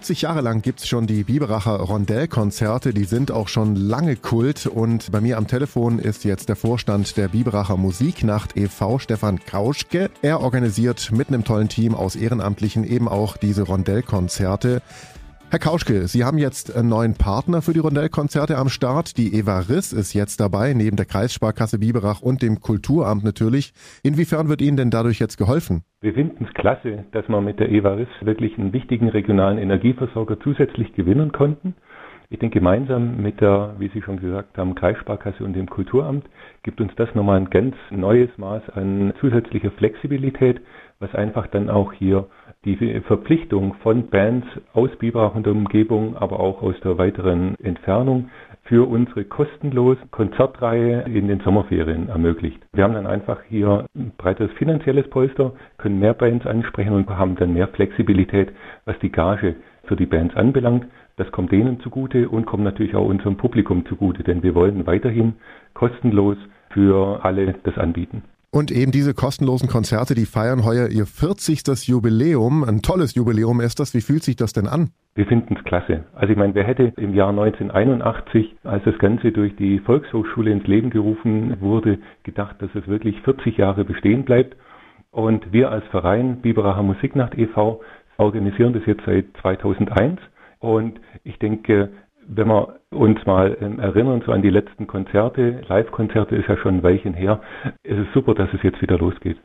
40 Jahre lang gibt's schon die Biberacher Rondellkonzerte, die sind auch schon lange Kult und bei mir am Telefon ist jetzt der Vorstand der Biberacher Musiknacht e.V., Stefan Kauschke. Er organisiert mit einem tollen Team aus Ehrenamtlichen eben auch diese Rondellkonzerte. Herr Kauschke, Sie haben jetzt einen neuen Partner für die Rondellkonzerte am Start. Die Eva Riss ist jetzt dabei, neben der Kreissparkasse Biberach und dem Kulturamt natürlich. Inwiefern wird Ihnen denn dadurch jetzt geholfen? Wir finden es klasse, dass wir mit der Eva Riss wirklich einen wichtigen regionalen Energieversorger zusätzlich gewinnen konnten. Ich denke, gemeinsam mit der, wie Sie schon gesagt haben, Kreissparkasse und dem Kulturamt gibt uns das nochmal ein ganz neues Maß an zusätzlicher Flexibilität, was einfach dann auch hier die Verpflichtung von Bands aus Biberach und der Umgebung, aber auch aus der weiteren Entfernung für unsere kostenlose Konzertreihe in den Sommerferien ermöglicht. Wir haben dann einfach hier ein breites finanzielles Polster, können mehr Bands ansprechen und haben dann mehr Flexibilität, was die Gage für die Bands anbelangt. Das kommt denen zugute und kommt natürlich auch unserem Publikum zugute, denn wir wollen weiterhin kostenlos für alle das anbieten. Und eben diese kostenlosen Konzerte, die feiern heuer ihr 40. Jubiläum. Ein tolles Jubiläum ist das. Wie fühlt sich das denn an? Wir finden es klasse. Also ich meine, wer hätte im Jahr 1981, als das Ganze durch die Volkshochschule ins Leben gerufen wurde, gedacht, dass es wirklich 40 Jahre bestehen bleibt. Und wir als Verein Biberacher Musiknacht e.V. organisieren das jetzt seit 2001. Und ich denke, wenn wir uns mal ähm, erinnern, so an die letzten Konzerte, Live-Konzerte ist ja schon ein Weilchen her, ist es super, dass es jetzt wieder losgeht.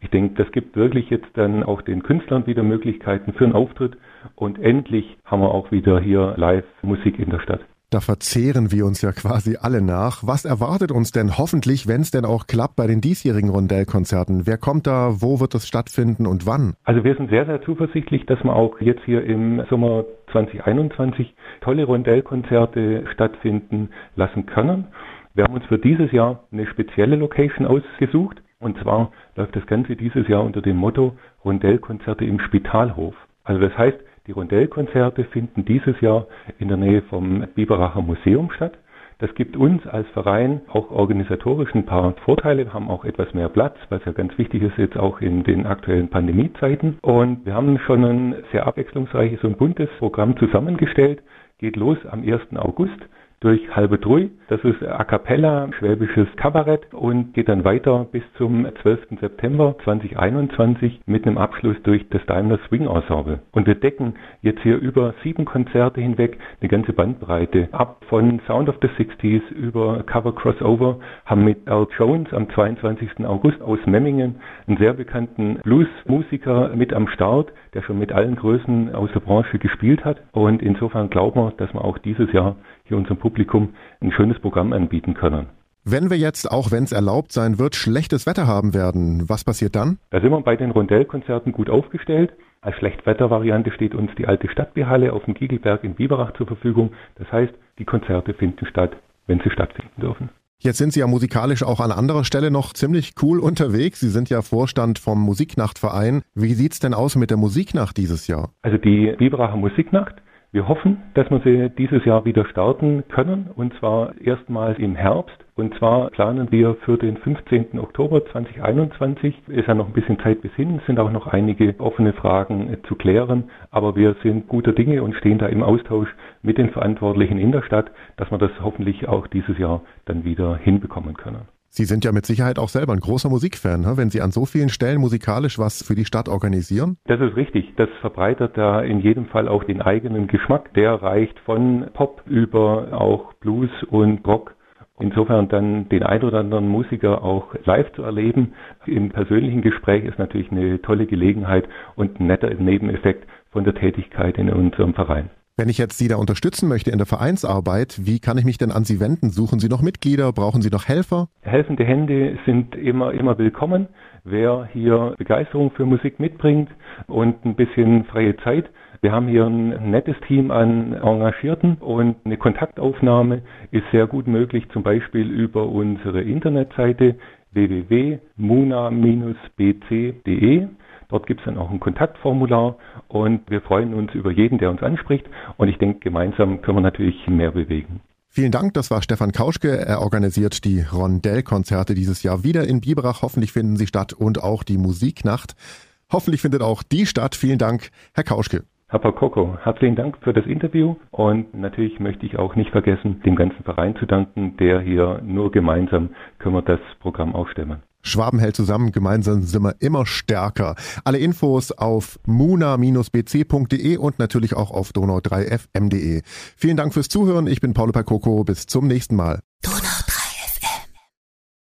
Ich denke, das gibt wirklich jetzt dann auch den Künstlern wieder Möglichkeiten für einen Auftritt und endlich haben wir auch wieder hier Live-Musik in der Stadt. Da verzehren wir uns ja quasi alle nach. Was erwartet uns denn hoffentlich, wenn es denn auch klappt bei den diesjährigen Rondellkonzerten? Wer kommt da? Wo wird es stattfinden und wann? Also wir sind sehr, sehr zuversichtlich, dass wir auch jetzt hier im Sommer 2021 tolle Rondellkonzerte stattfinden lassen können. Wir haben uns für dieses Jahr eine spezielle Location ausgesucht. Und zwar läuft das Ganze dieses Jahr unter dem Motto Rondellkonzerte im Spitalhof. Also das heißt, die Rondellkonzerte finden dieses Jahr in der Nähe vom Biberacher Museum statt. Das gibt uns als Verein auch organisatorisch ein paar Vorteile. Wir haben auch etwas mehr Platz, was ja ganz wichtig ist jetzt auch in den aktuellen Pandemiezeiten. Und wir haben schon ein sehr abwechslungsreiches und buntes Programm zusammengestellt. Geht los am 1. August durch Halbe Drui. Das ist A Cappella, schwäbisches Kabarett und geht dann weiter bis zum 12. September 2021 mit einem Abschluss durch das Daimler Swing Ensemble. Und wir decken jetzt hier über sieben Konzerte hinweg eine ganze Bandbreite ab von Sound of the 60s über Cover Crossover, haben mit Al Jones am 22. August aus Memmingen einen sehr bekannten Bluesmusiker mit am Start, der schon mit allen Größen aus der Branche gespielt hat. Und insofern glauben wir, dass wir auch dieses Jahr hier unserem Publikum ein schönes Programm anbieten können. Wenn wir jetzt, auch wenn es erlaubt sein wird, schlechtes Wetter haben werden, was passiert dann? Da sind wir bei den Rondellkonzerten gut aufgestellt. Als Schlechtwettervariante steht uns die alte Stadtbierhalle auf dem Giegelberg in Biberach zur Verfügung. Das heißt, die Konzerte finden statt, wenn sie stattfinden dürfen. Jetzt sind Sie ja musikalisch auch an anderer Stelle noch ziemlich cool unterwegs. Sie sind ja Vorstand vom Musiknachtverein. Wie sieht's denn aus mit der Musiknacht dieses Jahr? Also die Biberacher Musiknacht wir hoffen, dass wir sie dieses Jahr wieder starten können und zwar erstmals im Herbst. Und zwar planen wir für den 15. Oktober 2021, ist ja noch ein bisschen Zeit bis hin, sind auch noch einige offene Fragen zu klären, aber wir sind guter Dinge und stehen da im Austausch mit den Verantwortlichen in der Stadt, dass wir das hoffentlich auch dieses Jahr dann wieder hinbekommen können. Sie sind ja mit Sicherheit auch selber ein großer Musikfan, ne? wenn Sie an so vielen Stellen musikalisch was für die Stadt organisieren. Das ist richtig. Das verbreitert da in jedem Fall auch den eigenen Geschmack. Der reicht von Pop über auch Blues und Rock. Insofern dann den ein oder anderen Musiker auch live zu erleben im persönlichen Gespräch ist natürlich eine tolle Gelegenheit und ein netter Nebeneffekt von der Tätigkeit in unserem Verein. Wenn ich jetzt Sie da unterstützen möchte in der Vereinsarbeit, wie kann ich mich denn an Sie wenden? Suchen Sie noch Mitglieder? Brauchen Sie noch Helfer? Helfende Hände sind immer, immer willkommen. Wer hier Begeisterung für Musik mitbringt und ein bisschen freie Zeit, wir haben hier ein nettes Team an Engagierten und eine Kontaktaufnahme ist sehr gut möglich, zum Beispiel über unsere Internetseite www.muna-bc.de. Dort gibt es dann auch ein Kontaktformular und wir freuen uns über jeden, der uns anspricht. Und ich denke, gemeinsam können wir natürlich mehr bewegen. Vielen Dank, das war Stefan Kauschke. Er organisiert die Rondellkonzerte dieses Jahr wieder in Biberach. Hoffentlich finden sie statt und auch die Musiknacht. Hoffentlich findet auch die statt. Vielen Dank, Herr Kauschke. Herr Pakoko, herzlichen Dank für das Interview und natürlich möchte ich auch nicht vergessen, dem ganzen Verein zu danken, der hier nur gemeinsam können wir das Programm aufstemmen. Schwaben hält zusammen, gemeinsam sind wir immer stärker. Alle Infos auf muna-bc.de und natürlich auch auf donau3fm.de. Vielen Dank fürs Zuhören. Ich bin Paulo Pakoko. Bis zum nächsten Mal.